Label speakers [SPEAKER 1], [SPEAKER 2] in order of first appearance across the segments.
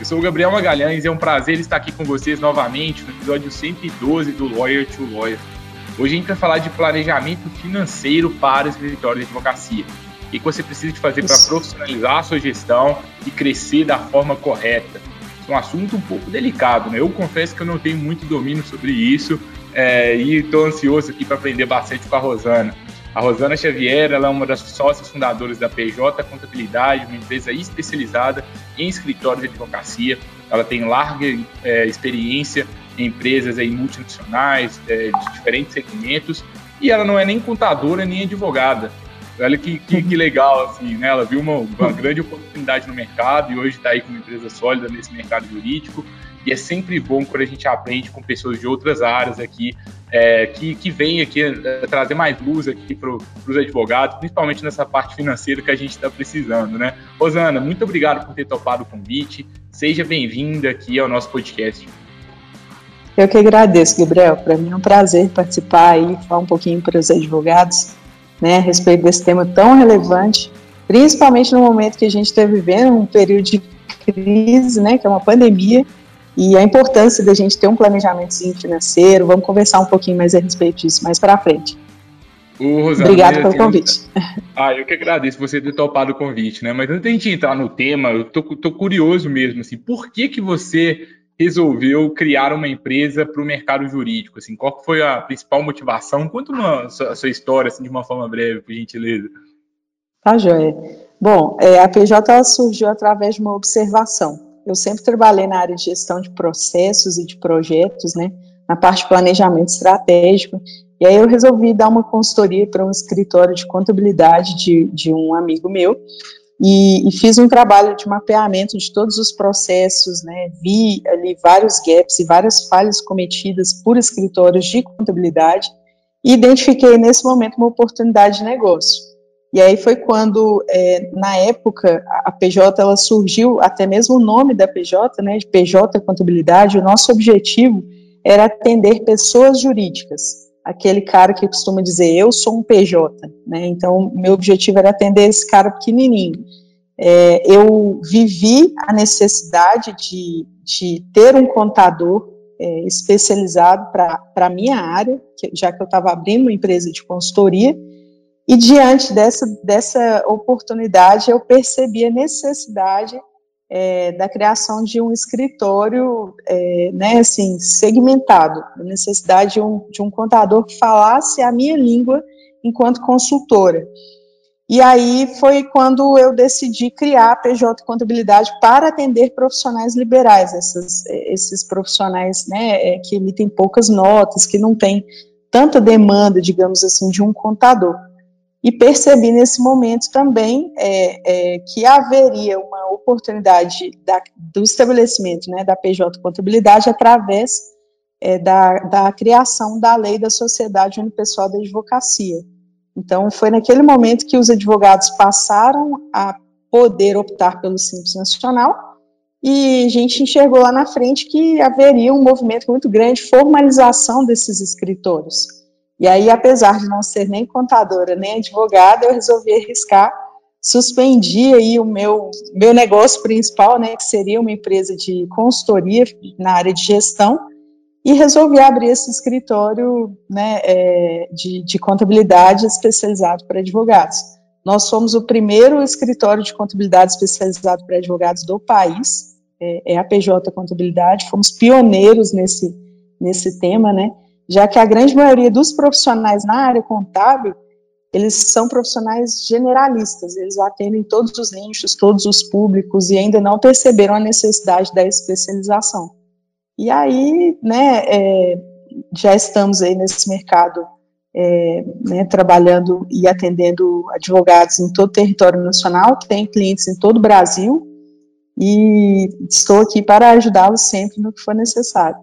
[SPEAKER 1] Eu sou o Gabriel Magalhães e é um prazer estar aqui com vocês novamente no episódio 112 do Lawyer to Lawyer. Hoje a gente vai falar de planejamento financeiro para o escritório de advocacia. O que você precisa de fazer para profissionalizar a sua gestão e crescer da forma correta. É um assunto um pouco delicado, né? Eu confesso que eu não tenho muito domínio sobre isso é, e estou ansioso aqui para aprender bastante com a Rosana. A Rosana Xavier ela é uma das sócias fundadoras da PJ Contabilidade, uma empresa especializada em escritório de advocacia. Ela tem larga é, experiência em empresas aí, multinacionais, é, de diferentes segmentos, e ela não é nem contadora nem advogada. Olha que, que, que legal, assim, né? Ela viu uma, uma grande oportunidade no mercado e hoje está aí com uma empresa sólida nesse mercado jurídico. E é sempre bom quando a gente aprende com pessoas de outras áreas aqui, é, que, que vêm aqui é, trazer mais luz aqui para os advogados, principalmente nessa parte financeira que a gente está precisando, né? Rosana, muito obrigado por ter topado o convite. Seja bem-vinda aqui ao nosso podcast.
[SPEAKER 2] Eu que agradeço, Gabriel. Para mim é um prazer participar e falar um pouquinho para os advogados né, a respeito desse tema tão relevante, principalmente no momento que a gente está vivendo um período de crise, né, que é uma pandemia, e a importância da gente ter um planejamento financeiro. Vamos conversar um pouquinho mais a respeito disso mais para frente. Obrigado pelo convite.
[SPEAKER 1] Ah, eu que agradeço você ter topado o convite, né? Mas antes de a gente entrar no tema, eu tô, tô curioso mesmo, assim, por que que você resolveu criar uma empresa para o mercado jurídico? Assim, qual foi a principal motivação? Conta uma, a sua história, assim, de uma forma breve, por gentileza.
[SPEAKER 2] Tá, joia. Bom, é, a PJ surgiu através de uma observação eu sempre trabalhei na área de gestão de processos e de projetos, né, na parte de planejamento estratégico, e aí eu resolvi dar uma consultoria para um escritório de contabilidade de, de um amigo meu, e, e, fiz um trabalho de mapeamento de todos os processos, né, vi ali vários gaps e várias falhas cometidas por escritórios de contabilidade, e identifiquei nesse momento uma oportunidade de negócio. E aí foi quando, é, na época, a PJ ela surgiu, até mesmo o nome da PJ, né, de PJ Contabilidade, o nosso objetivo era atender pessoas jurídicas. Aquele cara que costuma dizer, eu sou um PJ, né, então meu objetivo era atender esse cara pequenininho. É, eu vivi a necessidade de, de ter um contador é, especializado para a minha área, que, já que eu estava abrindo uma empresa de consultoria, e diante dessa, dessa oportunidade, eu percebi a necessidade é, da criação de um escritório, é, né, assim, segmentado, a necessidade de um, de um contador que falasse a minha língua enquanto consultora. E aí foi quando eu decidi criar a PJ Contabilidade para atender profissionais liberais, esses, esses profissionais né, é, que emitem poucas notas, que não têm tanta demanda, digamos assim, de um contador e percebi nesse momento também é, é, que haveria uma oportunidade da, do estabelecimento né, da PJ Contabilidade através é, da, da criação da lei da Sociedade Unipessoal da Advocacia. Então, foi naquele momento que os advogados passaram a poder optar pelo Simples Nacional e a gente enxergou lá na frente que haveria um movimento muito grande de formalização desses escritórios. E aí, apesar de não ser nem contadora nem advogada, eu resolvi arriscar, suspendi aí o meu, meu negócio principal, né, que seria uma empresa de consultoria na área de gestão, e resolvi abrir esse escritório né, é, de, de contabilidade especializado para advogados. Nós somos o primeiro escritório de contabilidade especializado para advogados do país, é, é a PJ Contabilidade, fomos pioneiros nesse, nesse tema, né? Já que a grande maioria dos profissionais na área contábil, eles são profissionais generalistas, eles atendem todos os nichos, todos os públicos e ainda não perceberam a necessidade da especialização. E aí, né, é, já estamos aí nesse mercado é, né, trabalhando e atendendo advogados em todo o território nacional, tem clientes em todo o Brasil e estou aqui para ajudá-los sempre no que for necessário.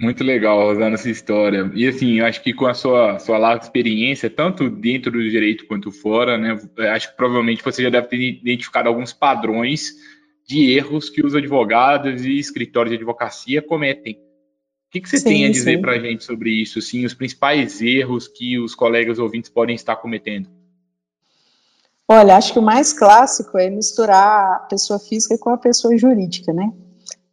[SPEAKER 1] Muito legal, Rosana, essa história. E assim, eu acho que com a sua, sua larga experiência, tanto dentro do direito quanto fora, né, acho que provavelmente você já deve ter identificado alguns padrões de erros que os advogados e escritórios de advocacia cometem. O que, que você sim, tem a dizer para a gente sobre isso, assim, os principais erros que os colegas ouvintes podem estar cometendo?
[SPEAKER 2] Olha, acho que o mais clássico é misturar a pessoa física com a pessoa jurídica, né?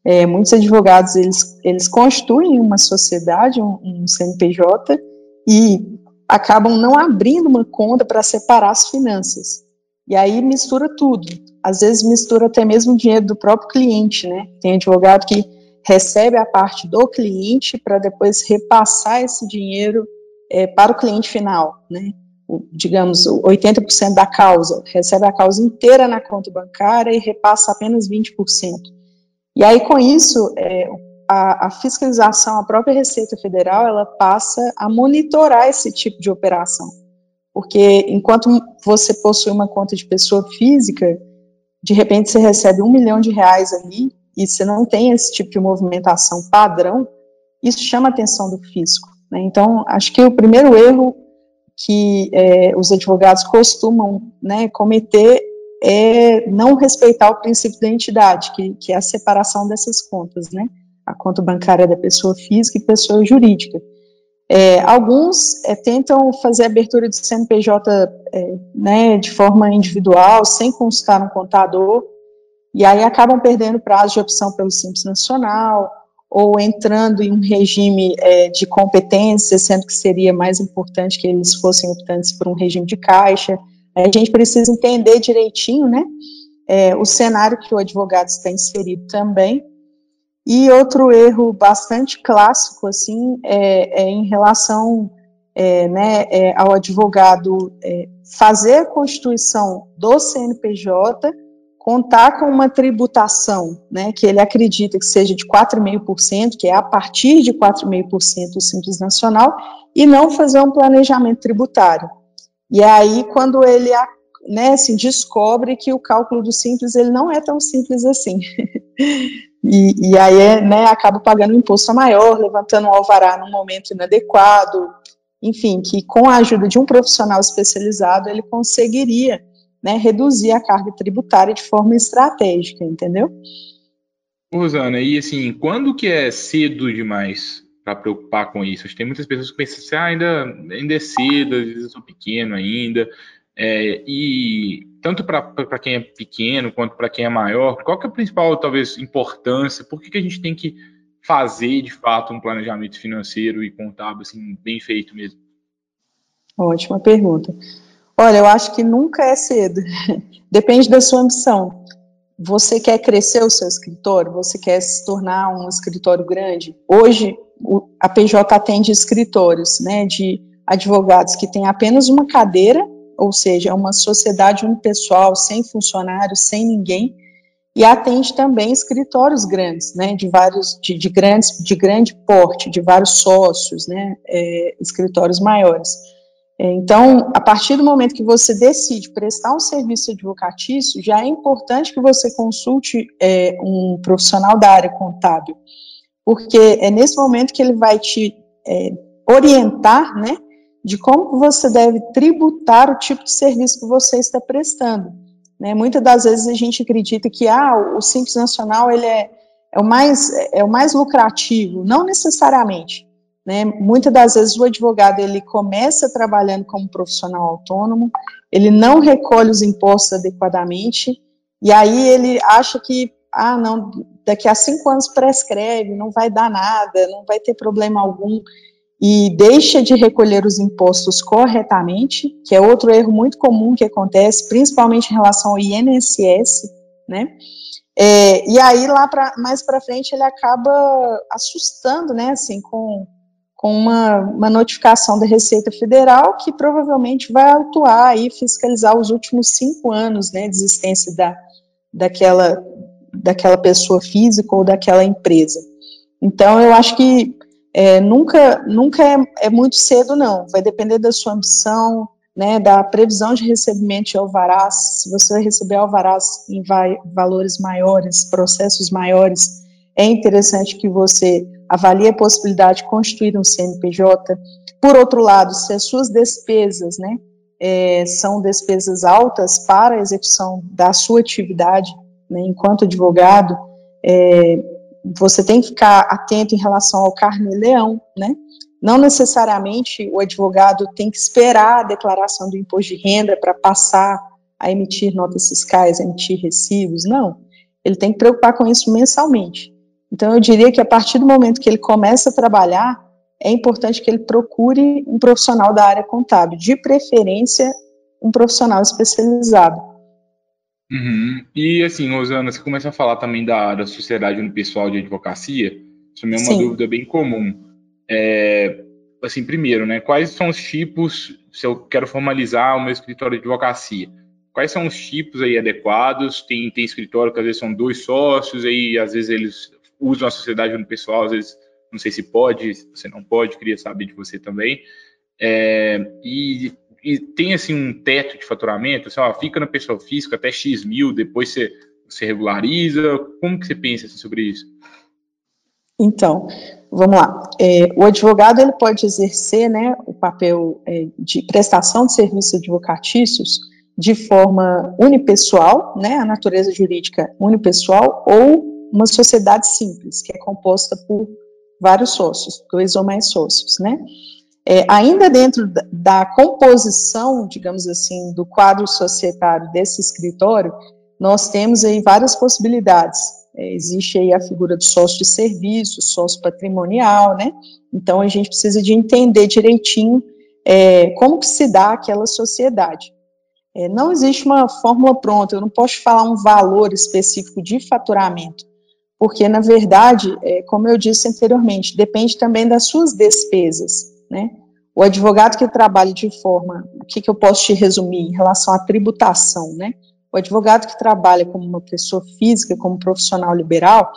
[SPEAKER 2] É, muitos advogados, eles, eles constituem uma sociedade, um, um CNPJ, e acabam não abrindo uma conta para separar as finanças. E aí mistura tudo. Às vezes mistura até mesmo o dinheiro do próprio cliente, né? Tem advogado que recebe a parte do cliente para depois repassar esse dinheiro é, para o cliente final, né? digamos, 80% da causa, recebe a causa inteira na conta bancária e repassa apenas 20%. E aí, com isso, é, a, a, fiscalização, a própria Receita Federal, ela passa a monitorar esse tipo de operação. Porque enquanto você possui uma conta de pessoa física, de repente você recebe um milhão de reais ali e você não tem esse tipo de movimentação padrão, isso chama a atenção do fisco. Né? Então, acho que o primeiro erro que é, os advogados costumam né, cometer é não respeitar o princípio da entidade, que, que é a separação dessas contas, né? A conta bancária da pessoa física e pessoa jurídica. É, alguns é, tentam fazer a abertura de CNPJ é, né, de forma individual, sem consultar um contador, e aí acabam perdendo prazo de opção pelo Simples Nacional, ou entrando em um regime é, de competência, sendo que seria mais importante que eles fossem optantes por um regime de caixa. A gente precisa entender direitinho, né, é, o cenário que o advogado está inserido também. E outro erro bastante clássico, assim, é, é em relação é, né, é, ao advogado é, fazer a constituição do CNPJ contar com uma tributação, né, que ele acredita que seja de 4,5%, que é a partir de 4,5% do Simples Nacional, e não fazer um planejamento tributário. E aí, quando ele né, assim, descobre que o cálculo do Simples ele não é tão simples assim. e, e, aí né, acaba pagando um imposto maior, levantando o alvará num momento inadequado, enfim, que com a ajuda de um profissional especializado ele conseguiria né, reduzir a carga tributária de forma estratégica, entendeu?
[SPEAKER 1] Rosana, e assim, quando que é cedo demais para preocupar com isso? Tem muitas pessoas que pensam assim, ah, ainda, é vezes eu sou pequeno ainda, é, e tanto para quem é pequeno quanto para quem é maior, qual que é a principal, talvez, importância? Por que, que a gente tem que fazer, de fato, um planejamento financeiro e contábil, assim, bem feito mesmo?
[SPEAKER 2] Ótima pergunta. Olha, eu acho que nunca é cedo. Depende da sua ambição. Você quer crescer o seu escritório? Você quer se tornar um escritório grande? Hoje, a PJ atende escritórios, né, de advogados que têm apenas uma cadeira, ou seja, uma sociedade unipessoal, sem funcionários, sem ninguém, e atende também escritórios grandes, né, de vários, de, de grandes, de grande porte, de vários sócios, né, é, escritórios maiores. Então, a partir do momento que você decide prestar um serviço advocatício, já é importante que você consulte é, um profissional da área contábil, porque é nesse momento que ele vai te é, orientar, né, de como você deve tributar o tipo de serviço que você está prestando. Né? Muitas das vezes a gente acredita que ah, o Simples Nacional ele é, é, o mais, é o mais lucrativo. Não necessariamente. Né? Muitas das vezes o advogado ele começa trabalhando como profissional autônomo, ele não recolhe os impostos adequadamente, e aí ele acha que, ah, não, daqui a cinco anos prescreve, não vai dar nada, não vai ter problema algum, e deixa de recolher os impostos corretamente, que é outro erro muito comum que acontece, principalmente em relação ao INSS, né? É, e aí lá pra, mais para frente ele acaba assustando, né, assim, com com uma, uma, notificação da Receita Federal que provavelmente vai atuar e fiscalizar os últimos cinco anos né, de existência da, daquela, daquela pessoa física ou daquela empresa. Então, eu acho que é, nunca, nunca é, é, muito cedo, não. Vai depender da sua ambição, né, da previsão de recebimento de alvarás. Se você vai receber alvarás em vai, valores maiores, processos maiores, é interessante que você avalia a possibilidade de constituir um CNPJ. Por outro lado, se as suas despesas, né, é, são despesas altas para a execução da sua atividade, né, enquanto advogado, é, você tem que ficar atento em relação ao carne-leão, né? Não necessariamente o advogado tem que esperar a declaração do imposto de renda para passar a emitir notas fiscais, a emitir recibos, não. Ele tem que preocupar com isso mensalmente. Então, eu diria que a partir do momento que ele começa a trabalhar, é importante que ele procure um profissional da área contábil, de preferência, um profissional especializado.
[SPEAKER 1] Uhum. E assim, Rosana, você começa a falar também da, da sociedade unipessoal de advocacia, isso é uma Sim. dúvida bem comum. É, assim, primeiro, né, quais são os tipos, se eu quero formalizar o meu escritório de advocacia, quais são os tipos aí adequados? Tem, tem escritório que às vezes são dois sócios, aí às vezes eles usam a sociedade unipessoal, às vezes não sei se pode, se você não pode, queria saber de você também. É, e, e, tem assim um teto de faturamento, assim, ó, fica na pessoa física até X mil, depois você, você regulariza. Como que você pensa assim, sobre isso?
[SPEAKER 2] Então, vamos lá. É, o advogado ele pode exercer né, o papel é, de prestação de serviços advocatícios de forma unipessoal, né, a natureza jurídica unipessoal, ou uma sociedade simples, que é composta por vários sócios, dois ou mais sócios, né? É, ainda dentro da, da, composição, digamos assim, do quadro societário desse escritório, nós temos aí várias possibilidades. É, existe aí a figura do sócio de serviço, sócio patrimonial, né? Então a gente precisa de entender direitinho é, como que se dá aquela sociedade. É, não existe uma fórmula pronta, eu não posso falar um valor específico de faturamento porque, na verdade, é, como eu disse anteriormente, depende também das suas despesas, né? O advogado que trabalha de forma, o que, que eu posso te resumir em relação à tributação, né? O advogado que trabalha como uma pessoa física, como profissional liberal,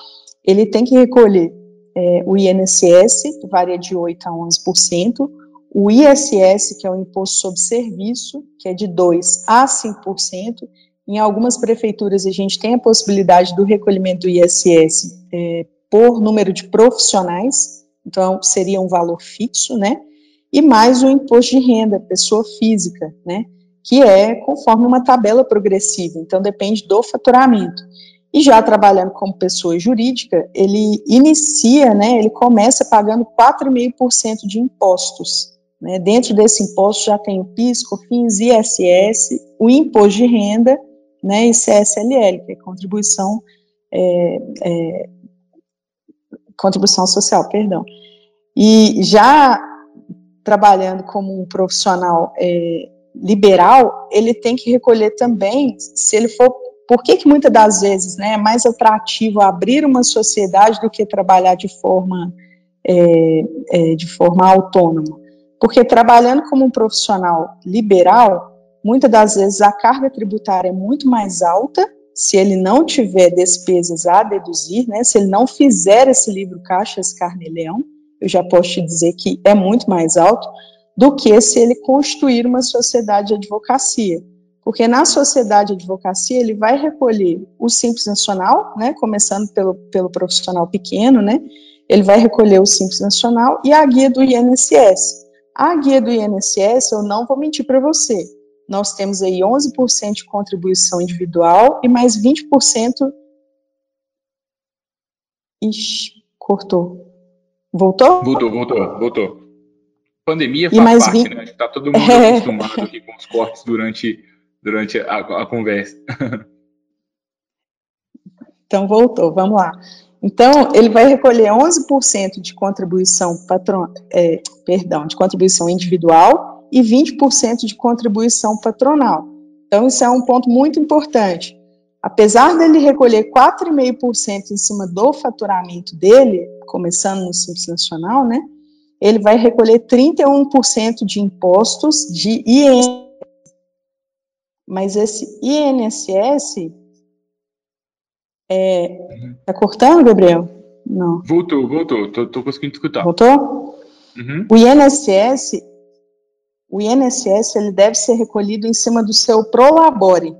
[SPEAKER 2] ele tem que recolher é, o INSS, que varia de 8% a 11%, o ISS, que é o Imposto sobre Serviço, que é de 2% a 5%, em algumas prefeituras, a gente tem a possibilidade do recolhimento do ISS é, por número de profissionais, então seria um valor fixo, né? E mais o imposto de renda, pessoa física, né? Que é conforme uma tabela progressiva, então depende do faturamento. E já trabalhando como pessoa jurídica, ele inicia, né? Ele começa pagando 4,5% de impostos. Né? Dentro desse imposto já tem o PIS, COFINS, ISS, o imposto de renda né, e CSLL, que é contribuição, é, é, contribuição social, perdão. E já trabalhando como um profissional é, liberal, ele tem que recolher também, se ele for, por que que muitas das vezes, né, é mais atrativo abrir uma sociedade do que trabalhar de forma, é, é, de forma autônoma? Porque trabalhando como um profissional liberal, muitas das vezes a carga tributária é muito mais alta se ele não tiver despesas a deduzir, né, se ele não fizer esse livro Caixas Carne-Leão, eu já posso te dizer que é muito mais alto do que se ele constituir uma sociedade de advocacia. Porque na sociedade de advocacia ele vai recolher o Simples Nacional, né, começando pelo, pelo profissional pequeno, né, ele vai recolher o Simples Nacional e a guia do INSS. A guia do INSS, eu não vou mentir para você, nós temos aí 11% de contribuição individual e mais 20%. Ixi, cortou. Voltou?
[SPEAKER 1] Voltou, voltou, voltou. Pandemia faz mais parte, 20... né? Está todo mundo é... acostumado aqui com os cortes durante, durante a, a conversa.
[SPEAKER 2] Então, voltou, vamos lá. Então, ele vai recolher 11% de contribuição patron, é, perdão, de contribuição individual e 20% de contribuição patronal. Então, isso é um ponto muito importante. Apesar dele recolher 4,5% em cima do faturamento dele, começando no Simples Nacional, né, ele vai recolher 31% de impostos de INSS. Mas esse INSS é, uhum. Tá cortando, Gabriel?
[SPEAKER 1] Não. Voltou, voltou. Tô, tô conseguindo escutar.
[SPEAKER 2] Voltou? Uhum. O INSS o INSS ele deve ser recolhido em cima do seu prolabore,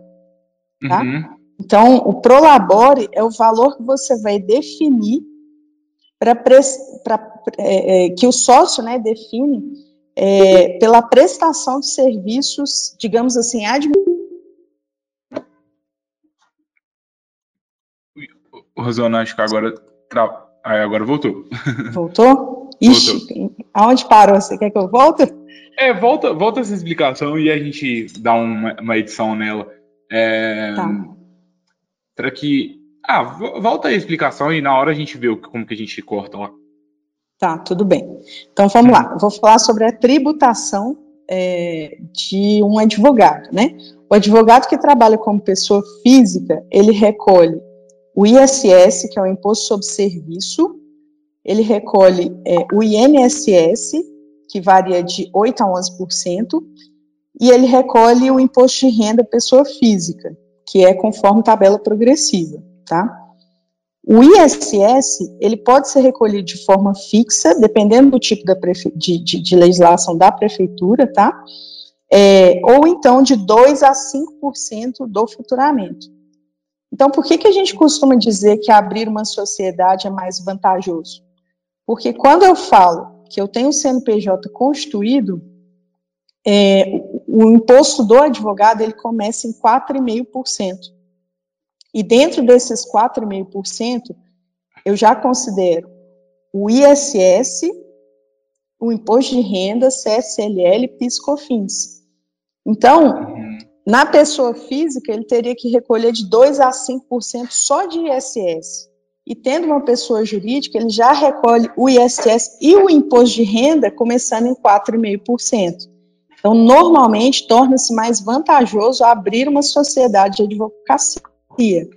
[SPEAKER 2] tá? Uhum. Então, o prolabore é o valor que você vai definir para é, é, que o sócio né, define é, pela prestação de serviços, digamos assim, administrativos.
[SPEAKER 1] Rosana, acho que agora, tra... ah, agora voltou.
[SPEAKER 2] Voltou? Ixi, voltou. aonde parou? Você quer que eu volte?
[SPEAKER 1] É, volta, volta essa explicação e a gente dá uma, uma edição nela. É, tá. Para que. Ah, volta a explicação e na hora a gente vê como que a gente corta lá.
[SPEAKER 2] Tá, tudo bem. Então vamos lá. Eu vou falar sobre a tributação é, de um advogado, né? O advogado que trabalha como pessoa física, ele recolhe o ISS, que é o Imposto sobre Serviço, ele recolhe é, o INSS, que varia de 8% a 11%, e ele recolhe o Imposto de Renda Pessoa Física, que é conforme tabela progressiva, tá? O ISS, ele pode ser recolhido de forma fixa, dependendo do tipo de, de, de, legislação da prefeitura, tá? É, ou então de 2 a 5% do faturamento. Então, por que, que a gente costuma dizer que abrir uma sociedade é mais vantajoso? Porque quando eu falo que eu tenho o CNPJ constituído, é, o, imposto do advogado ele começa em 4,5%. E dentro desses 4,5%, eu já considero o ISS, o imposto de renda, CSLL PIS/COFINS. Então, uhum. na pessoa física, ele teria que recolher de 2 a 5% só de ISS. E tendo uma pessoa jurídica, ele já recolhe o ISS e o imposto de renda começando em 4,5%. Então, normalmente, torna-se mais vantajoso abrir uma sociedade de advocacia.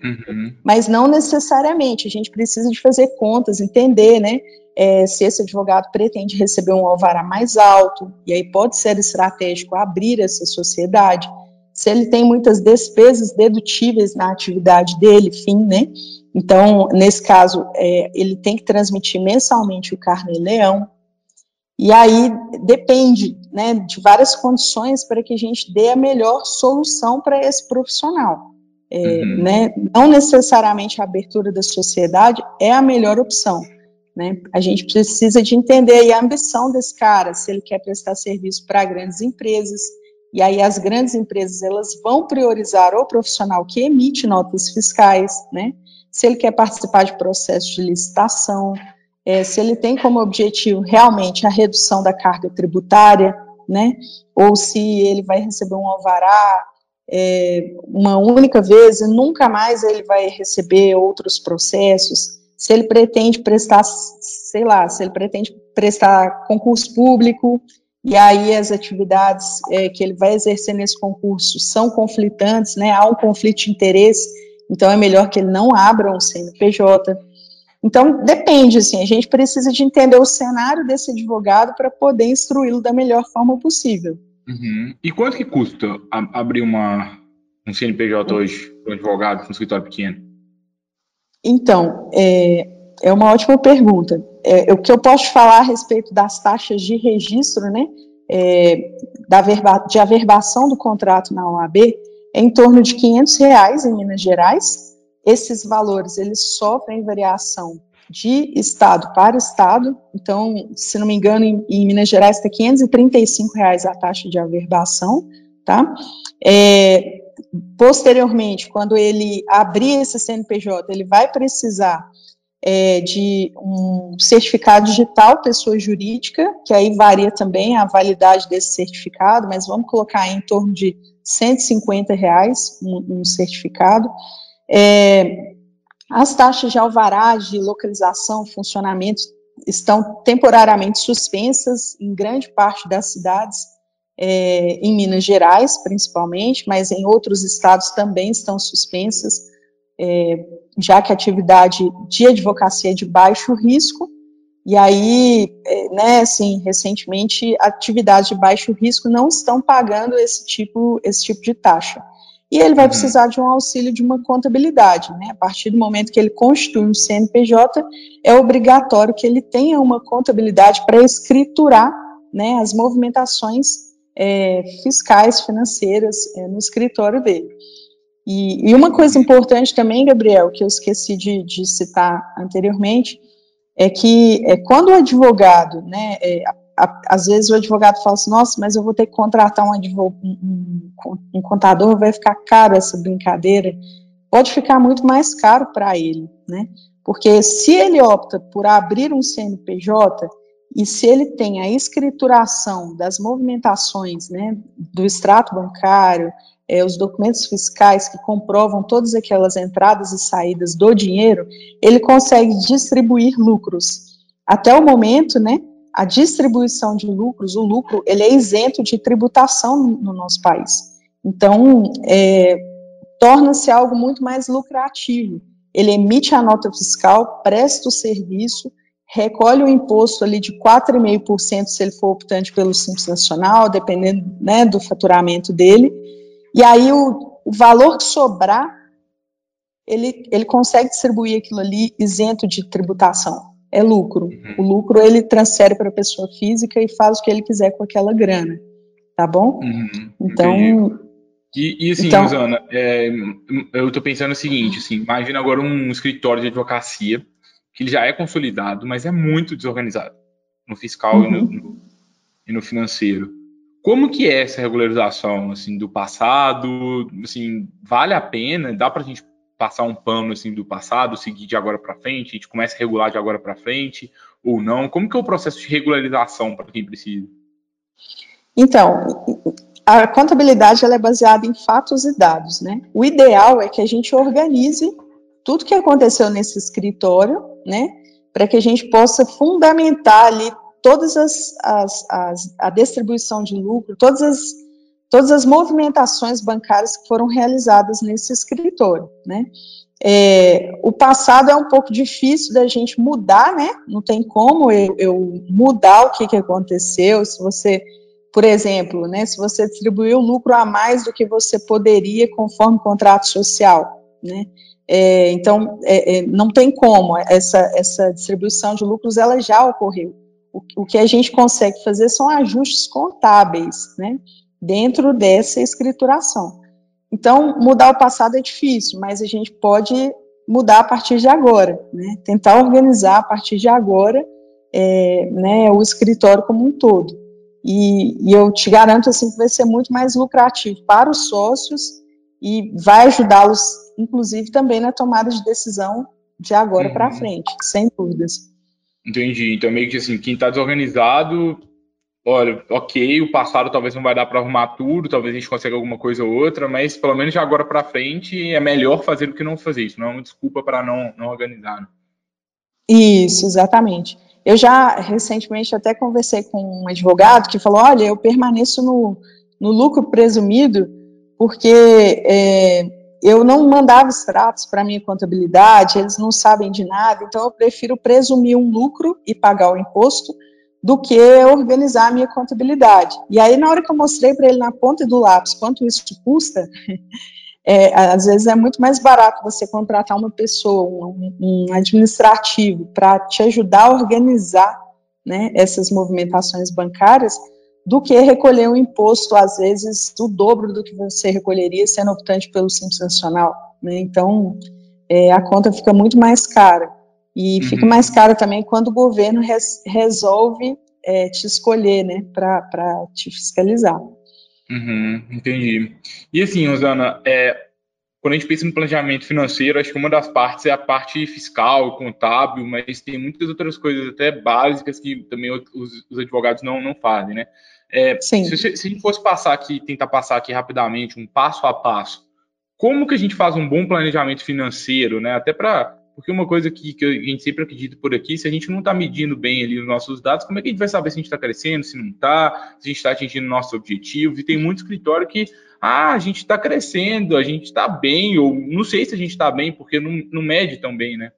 [SPEAKER 2] Uhum. Mas não necessariamente, a gente precisa de fazer contas, entender, né, é, se esse advogado pretende receber um alvará mais alto, e aí pode ser estratégico abrir essa sociedade, se ele tem muitas despesas dedutíveis na atividade dele, fim, né, então, nesse caso, é, ele tem que transmitir mensalmente o carnê-leão, e aí depende né, de várias condições para que a gente dê a melhor solução para esse profissional. É, uhum. né, não necessariamente a abertura da sociedade é a melhor opção. Né? A gente precisa de entender a ambição desse cara, se ele quer prestar serviço para grandes empresas, e aí as grandes empresas elas vão priorizar o profissional que emite notas fiscais, né? Se ele quer participar de processos de licitação, é, se ele tem como objetivo realmente a redução da carga tributária, né? ou se ele vai receber um alvará é, uma única vez e nunca mais ele vai receber outros processos, se ele pretende prestar, sei lá, se ele pretende prestar concurso público e aí as atividades é, que ele vai exercer nesse concurso são conflitantes, né, há um conflito de interesse, então é melhor que ele não abra um CNPJ. Então, depende, assim, a gente precisa de entender o cenário desse advogado para poder instruí-lo da melhor forma possível.
[SPEAKER 1] Uhum. E quanto que custa abrir uma, um CNPJ hoje para um advogado com um escritório pequeno?
[SPEAKER 2] Então, é, é uma ótima pergunta. É, o que eu posso falar a respeito das taxas de registro, né, é, da verba, de averbação do contrato na OAB, em torno de 500 reais em Minas Gerais. Esses valores, eles sofrem variação de estado para estado. Então, se não me engano, em, em Minas Gerais está 535 reais a taxa de averbação, tá? É, posteriormente, quando ele abrir esse CNPJ, ele vai precisar é, de um certificado digital, pessoa jurídica, que aí varia também a validade desse certificado, mas vamos colocar em torno de 150 reais um, um certificado. É, as taxas de alvará, de localização, funcionamento estão temporariamente suspensas em grande parte das cidades, é, em Minas Gerais, principalmente, mas em outros estados também estão suspensas, é, já que a atividade de advocacia é de baixo risco, e aí, é, né, assim, recentemente, atividades de baixo risco não estão pagando esse tipo, esse tipo de taxa e ele vai uhum. precisar de um auxílio de uma contabilidade, né? A partir do momento que ele constitui um CNPJ, é obrigatório que ele tenha uma contabilidade para escriturar, né, as movimentações é, fiscais, financeiras é, no escritório dele. E, e, uma coisa importante também, Gabriel, que eu esqueci de, de citar anteriormente, é que é, quando o advogado, né, é, a, às vezes o advogado fala assim, nossa, mas eu vou ter que contratar um, advogado, um, um contador, vai ficar caro essa brincadeira, pode ficar muito mais caro para ele, né, porque se ele opta por abrir um CNPJ, e se ele tem a escrituração das movimentações, né, do extrato bancário, é, os documentos fiscais que comprovam todas aquelas entradas e saídas do dinheiro, ele consegue distribuir lucros. Até o momento, né, a distribuição de lucros, o lucro, ele é isento de tributação no, no nosso país. Então, é, torna-se algo muito mais lucrativo. Ele emite a nota fiscal, presta o serviço, recolhe o imposto ali de 4,5% se ele for optante pelo Simples Nacional, dependendo né, do faturamento dele, e aí o, o valor que sobrar, ele, ele consegue distribuir aquilo ali isento de tributação. É lucro. Uhum. O lucro ele transfere para a pessoa física e faz o que ele quiser com aquela grana. Tá bom? Uhum. Então.
[SPEAKER 1] E, e, assim, então, Rosana, é, eu estou pensando o seguinte, assim, imagina agora um escritório de advocacia que ele já é consolidado, mas é muito desorganizado no fiscal uhum. e, no, uhum. no, e no financeiro. Como que é essa regularização assim do passado? Assim, vale a pena? Dá para a gente passar um pano assim do passado, seguir de agora para frente? A gente começa a regular de agora para frente ou não? Como que é o processo de regularização para quem precisa?
[SPEAKER 2] Então, a contabilidade ela é baseada em fatos e dados, né? O ideal é que a gente organize tudo que aconteceu nesse escritório, né? Para que a gente possa fundamentar ali todas as, as, as, a distribuição de lucro, todas as, todas as movimentações bancárias que foram realizadas nesse escritório, né? É, o passado é um pouco difícil da gente mudar, né? Não tem como eu, eu mudar o que, que aconteceu. Se você, por exemplo, né? Se você distribuiu lucro a mais do que você poderia conforme contrato social, né? É, então, é, é não tem como essa, essa distribuição de lucros, ela já ocorreu. O, o que a gente consegue fazer são ajustes contábeis, né, dentro dessa escrituração. Então, mudar o passado é difícil, mas a gente pode mudar a partir de agora, né, tentar organizar a partir de agora, é, né, o escritório como um todo. E, e eu te garanto assim que vai ser muito mais lucrativo para os sócios e vai ajudá-los, inclusive, também na tomada de decisão de agora uhum. para frente, sem dúvidas.
[SPEAKER 1] Entendi. Então, meio que assim, quem está desorganizado, olha, ok, o passado talvez não vai dar para arrumar tudo, talvez a gente consiga alguma coisa ou outra, mas pelo menos de agora para frente é melhor fazer do que não fazer isso. Não é uma desculpa para não, não organizar. Né?
[SPEAKER 2] Isso, exatamente. Eu já recentemente até conversei com um advogado que falou: olha, eu permaneço no, no lucro presumido porque é, eu não mandava extratos para minha contabilidade, eles não sabem de nada, então eu prefiro presumir um lucro e pagar o imposto do que organizar a minha contabilidade. E aí, na hora que eu mostrei para ele na ponta do lápis quanto isso custa, é, às vezes é muito mais barato você contratar uma pessoa, um, um administrativo, para te ajudar a organizar né, essas movimentações bancárias, do que recolher um imposto, às vezes, o dobro do que você recolheria sendo optante pelo Simples Nacional. Né? Então, é, a conta fica muito mais cara. E uhum. fica mais cara também quando o governo res, resolve é, te escolher né, para te fiscalizar.
[SPEAKER 1] Uhum, entendi. E assim, Rosana, é, quando a gente pensa no planejamento financeiro, acho que uma das partes é a parte fiscal, contábil, mas tem muitas outras coisas até básicas que também os, os advogados não, não fazem, né? É, se, se, a gente fosse passar aqui, tentar passar aqui rapidamente, um passo a passo, como que a gente faz um bom planejamento financeiro, né? Até para porque uma coisa que, que, a gente sempre acredita por aqui, se a gente não está medindo bem ali os nossos dados, como é que a gente vai saber se a gente está crescendo, se não está, se a gente está atingindo nossos objetivos? E tem muito escritório que, ah, a gente está crescendo, a gente está bem, ou não sei se a gente está bem, porque não, não mede tão bem, né?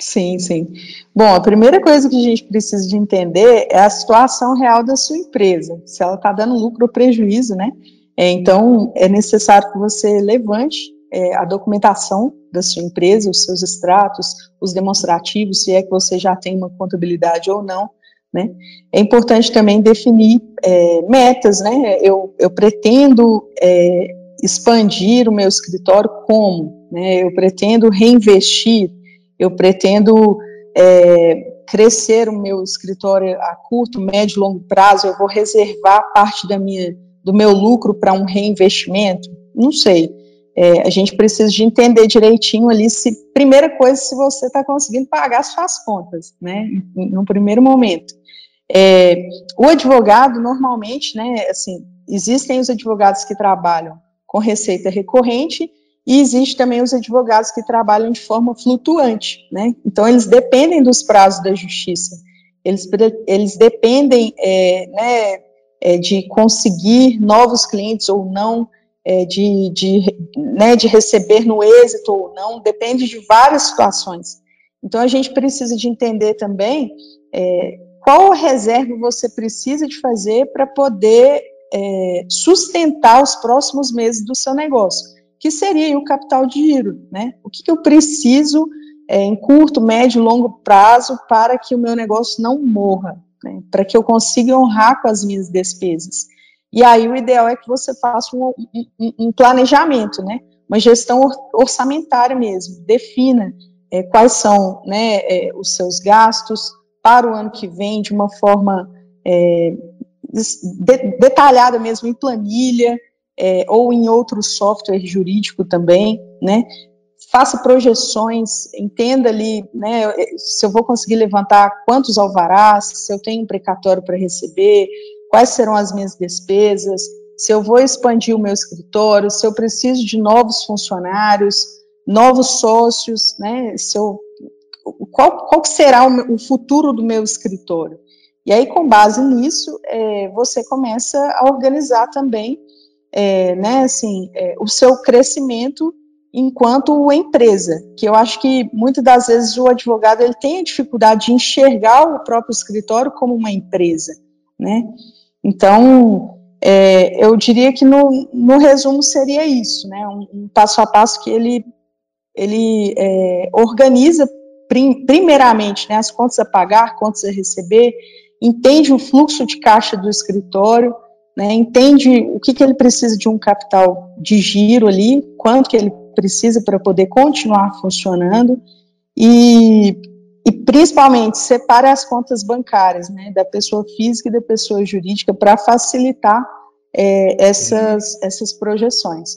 [SPEAKER 2] Sim, sim. Bom, a primeira coisa que a gente precisa de entender é a situação real da sua empresa, se ela está dando lucro ou prejuízo, né? É, então, é necessário que você levante é, a documentação da sua empresa, os seus extratos, os demonstrativos, se é que você já tem uma contabilidade ou não, né? É importante também definir é, metas, né? Eu, eu pretendo é, expandir o meu escritório como, né? Eu pretendo reinvestir eu pretendo é, crescer o meu escritório a curto, médio, longo prazo, eu vou reservar parte da minha, do meu lucro para um reinvestimento? Não sei. É, a gente precisa de entender direitinho ali se, primeira coisa, se você está conseguindo pagar suas contas, né, no primeiro momento. É, o advogado, normalmente, né, assim, existem os advogados que trabalham com receita recorrente e existe também os advogados que trabalham de forma flutuante, né? Então eles dependem dos prazos da justiça, eles, eles dependem, é, né, é, de conseguir novos clientes ou não, é, de, de, né, de receber no êxito ou não, depende de várias situações. Então a gente precisa de entender também é, qual reserva você precisa de fazer para poder é, sustentar os próximos meses do seu negócio, que seria o capital de giro, né? O que, que eu preciso é, em curto, médio e longo prazo para que o meu negócio não morra, né? para que eu consiga honrar com as minhas despesas. E aí o ideal é que você faça um, um, um planejamento, né? Uma gestão orçamentária mesmo, defina é, quais são né, é, os seus gastos, para o ano que vem de uma forma é, de, detalhada mesmo em planilha é, ou em outro software jurídico também, né? Faça projeções, entenda ali, né? Se eu vou conseguir levantar quantos alvarás, se eu tenho um precatório para receber, quais serão as minhas despesas, se eu vou expandir o meu escritório, se eu preciso de novos funcionários, novos sócios, né? Se eu qual, qual será o, o, futuro do meu escritório? E aí, com base nisso, é, você começa a organizar também, é, né, assim, é, o seu crescimento enquanto empresa, que eu acho que muitas das vezes o advogado ele tem a dificuldade de enxergar o próprio escritório como uma empresa, né? Então, é, eu diria que no, no, resumo seria isso, né? Um, um, passo a passo que ele ele é, organiza primeiramente, né, as contas a pagar, contas a receber, entende o fluxo de caixa do escritório, né, entende o que, que ele precisa de um capital de giro ali, quanto que ele precisa para poder continuar funcionando, e, e principalmente separa as contas bancárias, né, da pessoa física e da pessoa jurídica, para facilitar é, essas, essas projeções.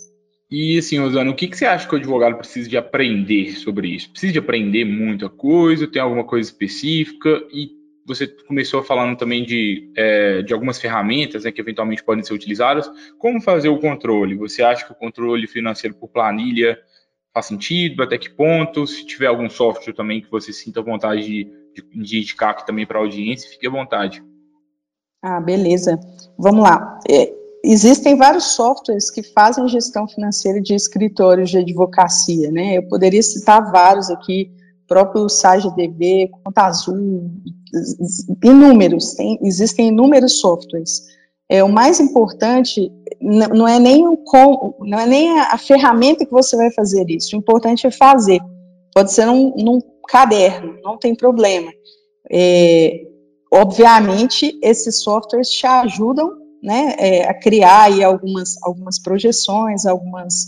[SPEAKER 1] E assim, Osana, o que, que você acha que o advogado precisa de aprender sobre isso? Precisa de aprender muita coisa? Tem alguma coisa específica? E você começou falando também de, é, de algumas ferramentas né, que eventualmente podem ser utilizadas. Como fazer o controle? Você acha que o controle financeiro por planilha faz sentido? Até que ponto? Se tiver algum software também que você sinta vontade de, de, de indicar aqui também para a audiência, fique à vontade.
[SPEAKER 2] Ah, beleza. Vamos lá. É, existem vários softwares que fazem gestão financeira de escritórios de advocacia, né? Eu poderia citar vários aqui, próprio SageDB, Conta Azul, inúmeros, tem, existem inúmeros softwares. É, o mais importante não é nem o com, não é nem a, a, ferramenta que você vai fazer isso. O importante é fazer. Pode ser num, num caderno, não tem problema. É, obviamente, esses softwares te ajudam né, é, a criar aí algumas, algumas projeções, algumas,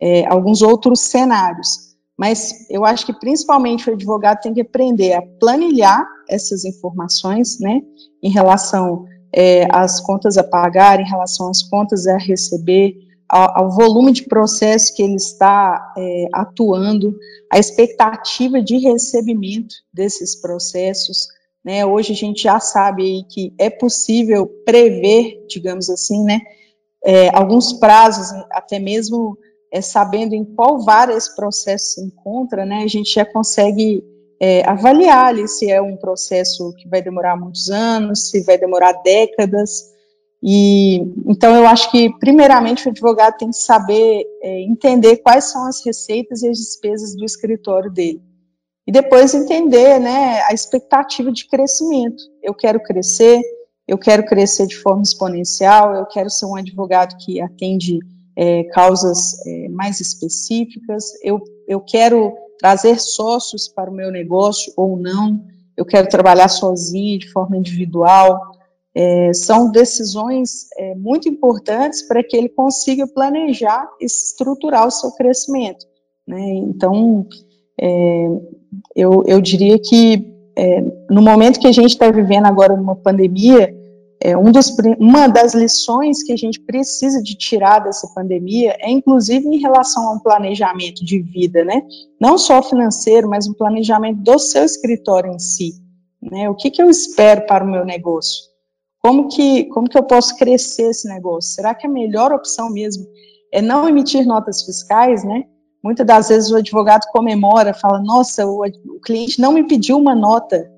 [SPEAKER 2] é, alguns outros cenários. Mas eu acho que principalmente o advogado tem que aprender a planilhar essas informações, né, em relação é, às contas a pagar, em relação às contas a receber, ao, ao volume de processo que ele está é, atuando, a expectativa de recebimento desses processos, né? Hoje a gente já sabe que é possível prever, digamos assim, né, é, alguns prazos, até mesmo é, sabendo em qual vara esse processo se encontra, né, a gente já consegue é, avaliar ali se é um processo que vai demorar muitos anos, se vai demorar décadas. E então eu acho que primeiramente o advogado tem que saber é, entender quais são as receitas e as despesas do escritório dele e depois entender né, a expectativa de crescimento. Eu quero crescer, eu quero crescer de forma exponencial, eu quero ser um advogado que atende é, causas é, mais específicas, eu, eu quero trazer sócios para o meu negócio ou não, eu quero trabalhar sozinho, de forma individual. É, são decisões é, muito importantes para que ele consiga planejar e estruturar o seu crescimento. Né? Então, é, eu, eu diria que é, no momento que a gente está vivendo agora uma pandemia, é, um dos, uma das lições que a gente precisa de tirar dessa pandemia é, inclusive, em relação ao planejamento de vida, né? Não só financeiro, mas um planejamento do seu escritório em si. Né? O que, que eu espero para o meu negócio? Como que, como que eu posso crescer esse negócio? Será que a melhor opção mesmo é não emitir notas fiscais, né? Muitas das vezes o advogado comemora, fala, nossa, o, o cliente não me pediu uma nota.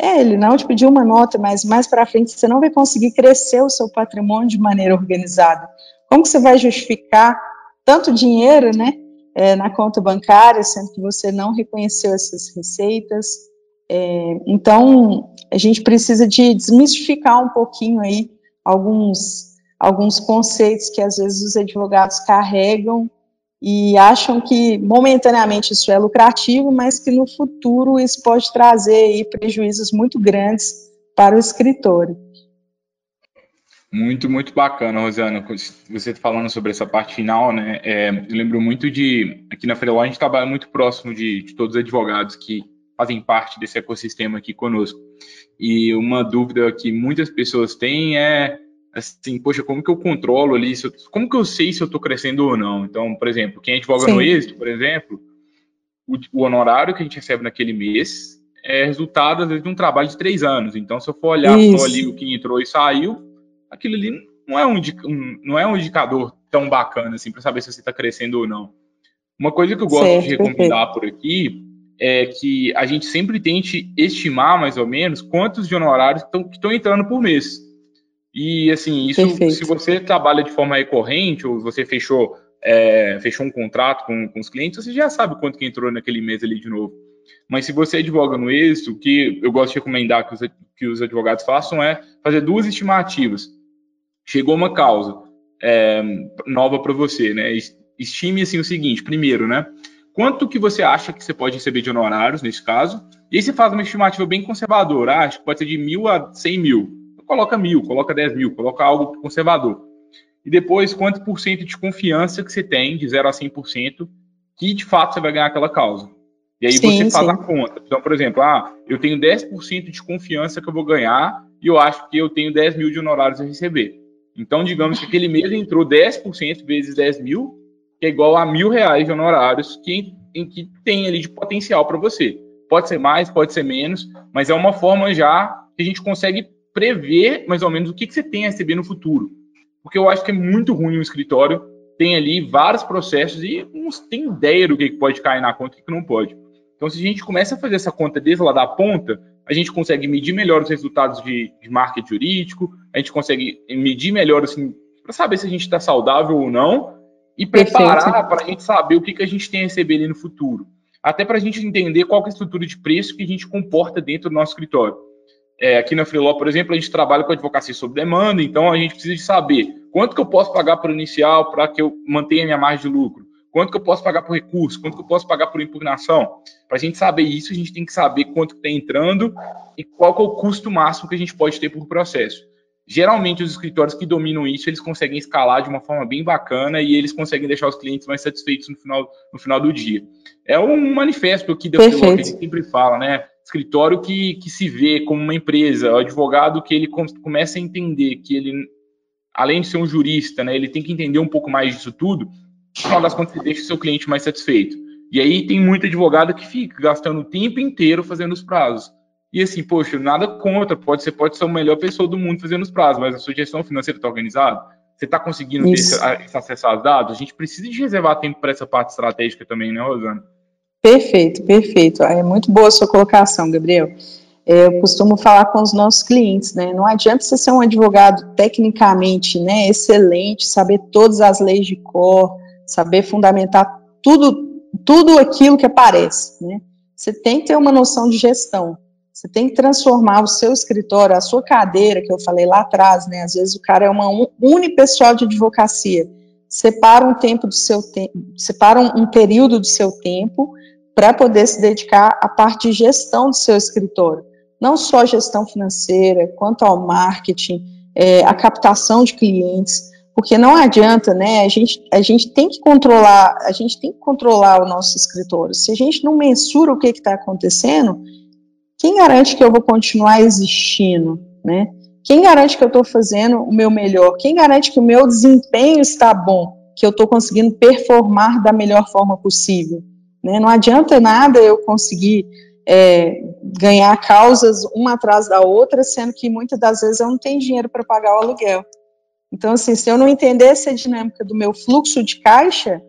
[SPEAKER 2] É, ele não te pediu uma nota, mas mais para frente você não vai conseguir crescer o seu patrimônio de maneira organizada. Como que você vai justificar tanto dinheiro, né, é, na conta bancária, sendo que você não reconheceu essas receitas? É, então, a gente precisa de desmistificar um pouquinho aí alguns, alguns conceitos que às vezes os advogados carregam e acham que momentaneamente isso é lucrativo, mas que no futuro isso pode trazer aí prejuízos muito grandes para o escritório.
[SPEAKER 1] Muito, muito bacana, Rosana, você falando sobre essa parte final, né? É, eu lembro muito de, aqui na Freeló, a gente trabalha muito próximo de, de todos os advogados que fazem parte desse ecossistema aqui conosco. E uma dúvida que muitas pessoas têm é assim, poxa, como que eu controlo ali, eu, como que eu sei se eu estou crescendo ou não? Então, por exemplo, quem advoga Sim. no êxito, por exemplo, o, o, honorário que a gente recebe naquele mês é resultado, às vezes, de um trabalho de três anos. Então, se eu for olhar Isso. só ali o que entrou e saiu, aquilo ali não é um, um não é um indicador tão bacana, assim, para saber se você está crescendo ou não. Uma coisa que eu gosto certo, de recomendar perfeito. por aqui é que a gente sempre tente estimar, mais ou menos, quantos de honorários que estão entrando por mês. E assim, isso Perfeito. se você trabalha de forma recorrente ou você fechou, é, fechou um contrato com, com os clientes, você já sabe quanto que entrou naquele mês ali de novo. Mas se você advoga no êxito, o que eu gosto de recomendar que os, que os advogados façam é fazer duas estimativas. Chegou uma causa é, nova para você, né? Estime assim o seguinte: primeiro, né? Quanto que você acha que você pode receber de honorários nesse caso? E aí você faz uma estimativa bem conservadora. Ah, acho que pode ser de mil a cem mil coloca mil, coloca 10 mil, coloca algo conservador. E depois, quanto por cento de confiança que você tem, de 0 a 100%, que de fato você vai ganhar aquela causa. E aí sim, você faz sim. a conta. Então, por exemplo, ah, eu tenho 10% de confiança que eu vou ganhar e eu acho que eu tenho 10 mil de honorários a receber. Então, digamos que aquele mês entrou 10% vezes 10 mil, que é igual a mil reais de honorários que, em que tem ali de potencial para você. Pode ser mais, pode ser menos, mas é uma forma já que a gente consegue prever mais ou menos o que, que você tem a receber no futuro. Porque eu acho que é muito ruim o escritório, tem ali vários processos e não tem ideia do que pode cair na conta e o que não pode. Então, se a gente começa a fazer essa conta desde lá da ponta, a gente consegue medir melhor os resultados de, de marketing jurídico, a gente consegue medir melhor, assim, para saber se a gente está saudável ou não, e preparar para a gente saber o que, que a gente tem a receber ali no futuro. Até para a gente entender qual é a estrutura de preço que a gente comporta dentro do nosso escritório. É, aqui na Freeló, por exemplo, a gente trabalha com advocacia sob demanda, então a gente precisa de saber quanto que eu posso pagar por inicial para que eu mantenha minha margem de lucro, quanto que eu posso pagar por recurso, quanto que eu posso pagar por impugnação. Para a gente saber isso, a gente tem que saber quanto está entrando e qual que é o custo máximo que a gente pode ter por processo. Geralmente, os escritórios que dominam isso, eles conseguem escalar de uma forma bem bacana e eles conseguem deixar os clientes mais satisfeitos no final, no final do dia. É um manifesto aqui da que a gente sempre fala, né? Escritório que, que se vê como uma empresa, o advogado que ele começa a entender que ele, além de ser um jurista, né, ele tem que entender um pouco mais disso tudo, no final das contas, ele deixa o seu cliente mais satisfeito. E aí tem muito advogado que fica gastando o tempo inteiro fazendo os prazos. E assim, poxa, nada contra, pode ser, pode ser a melhor pessoa do mundo fazendo os prazos, mas a sua gestão financeira está organizada? Você está conseguindo ter esse, esse acesso aos dados? A gente precisa de reservar tempo para essa parte estratégica também, né, Rosana?
[SPEAKER 2] Perfeito, perfeito. É muito boa a sua colocação, Gabriel. É, eu costumo falar com os nossos clientes, né? Não adianta você ser um advogado tecnicamente, né, excelente, saber todas as leis de cor, saber fundamentar tudo, tudo aquilo que aparece, né? Você tem que ter uma noção de gestão. Você tem que transformar o seu escritório, a sua cadeira, que eu falei lá atrás, né? Às vezes o cara é uma unipessoal de advocacia. Separa um tempo do seu tempo, separa um, um período do seu tempo para poder se dedicar à parte de gestão do seu escritório. Não só gestão financeira, quanto ao marketing, é, a captação de clientes, porque não adianta, né? A gente, a gente tem que controlar, a gente tem que controlar o nosso escritório. Se a gente não mensura o que está acontecendo, quem garante que eu vou continuar existindo, né? Quem garante que eu estou fazendo o meu melhor? Quem garante que o meu desempenho está bom? Que eu estou conseguindo performar da melhor forma possível? Né? Não adianta nada eu conseguir é, ganhar causas uma atrás da outra, sendo que muitas das vezes eu não tenho dinheiro para pagar o aluguel. Então, assim, se eu não entender essa dinâmica do meu fluxo de caixa,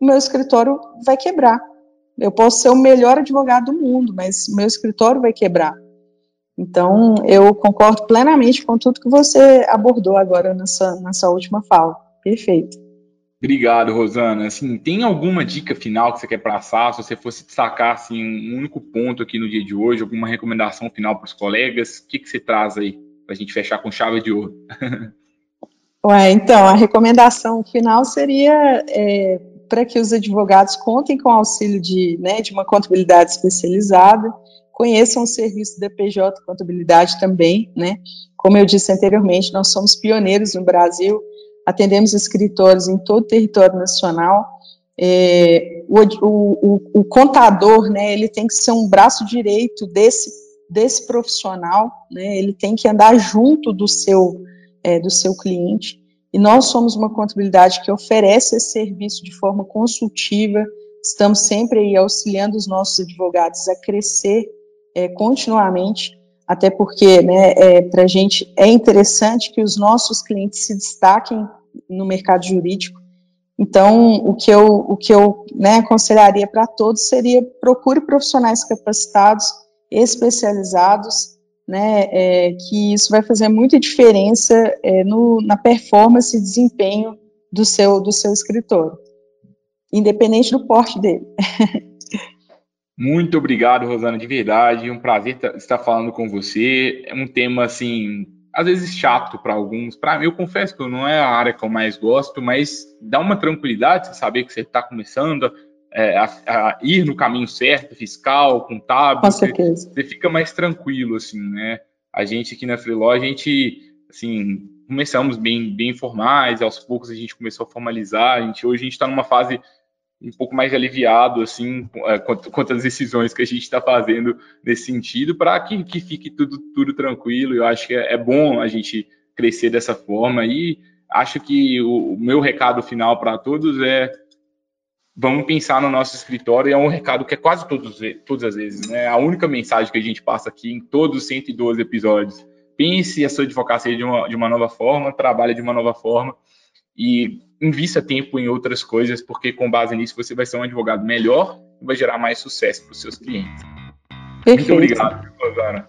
[SPEAKER 2] o meu escritório vai quebrar. Eu posso ser o melhor advogado do mundo, mas o meu escritório vai quebrar. Então, eu concordo plenamente com tudo que você abordou agora nessa, nessa última fala. Perfeito.
[SPEAKER 1] Obrigado, Rosana. Assim, tem alguma dica final que você quer passar? Se você fosse destacar assim, um único ponto aqui no dia de hoje, alguma recomendação final para os colegas, o que, que você traz aí para a gente fechar com chave de ouro?
[SPEAKER 2] Ué, então, a recomendação final seria é, para que os advogados contem com o auxílio de, né, de uma contabilidade especializada, conheçam o serviço da PJ Contabilidade também, né? Como eu disse anteriormente, nós somos pioneiros no Brasil, atendemos escritórios em todo o território nacional. É, o, o, o, contador, né, ele tem que ser um braço direito desse, desse profissional, né, ele tem que andar junto do seu, é, do seu cliente. E nós somos uma contabilidade que oferece esse serviço de forma consultiva, estamos sempre aí auxiliando os nossos advogados a crescer é, continuamente, até porque né, é, para a gente é interessante que os nossos clientes se destaquem no mercado jurídico. Então, o que eu, o que eu né, aconselharia para todos seria procure profissionais capacitados, especializados, né, é, que isso vai fazer muita diferença é, no, na performance e desempenho do seu, do seu escritor, independente do porte dele.
[SPEAKER 1] Muito obrigado, Rosana, de verdade. Um prazer estar falando com você. É um tema, assim, às vezes chato para alguns. Para mim, eu confesso que não é a área que eu mais gosto, mas dá uma tranquilidade você saber que você está começando é, a, a, ir no caminho certo, fiscal, contábil.
[SPEAKER 2] Com certeza.
[SPEAKER 1] Você, você fica mais tranquilo, assim, né? A gente aqui na Freeló, a gente, assim, começamos bem, bem formais, aos poucos a gente começou a formalizar. A gente, hoje a gente está numa fase um pouco mais aliviado assim quanto, quanto às decisões que a gente está fazendo nesse sentido para que, que fique tudo, tudo tranquilo. Eu acho que é, é bom a gente crescer dessa forma e acho que o, o meu recado final para todos é vamos pensar no nosso escritório, é um recado que é quase todos, todas as vezes, né? A única mensagem que a gente passa aqui em todos os 112 episódios. Pense a sua advocacia de uma, de uma nova forma, trabalhe de uma nova forma e invista tempo em outras coisas, porque com base nisso você vai ser um advogado melhor e vai gerar mais sucesso para os seus clientes.
[SPEAKER 2] Perfeito. Muito obrigado, Rosana.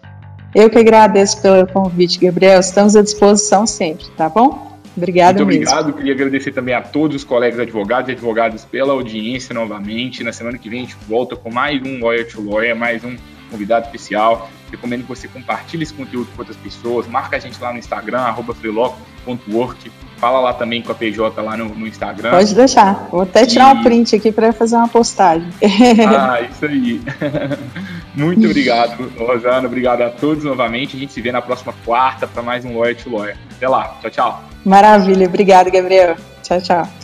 [SPEAKER 2] Eu que agradeço pelo convite, Gabriel. Estamos à disposição sempre, tá bom? Obrigado
[SPEAKER 1] Muito
[SPEAKER 2] mesmo.
[SPEAKER 1] obrigado. Queria agradecer também a todos os colegas advogados e advogadas pela audiência novamente. Na semana que vem a gente volta com mais um Lawyer to Lawyer, mais um convidado especial. Recomendo que você compartilhe esse conteúdo com outras pessoas. Marca a gente lá no Instagram, arroba freeloco.work Fala lá também com a PJ lá no, no Instagram.
[SPEAKER 2] Pode deixar. Vou até tirar e... um print aqui para fazer uma postagem.
[SPEAKER 1] Ah, isso aí. Muito obrigado, Rosana. Obrigado a todos novamente. A gente se vê na próxima quarta para mais um Lawyer to Lawyer. Até lá. Tchau, tchau.
[SPEAKER 2] Maravilha. Obrigado, Gabriel. Tchau, tchau.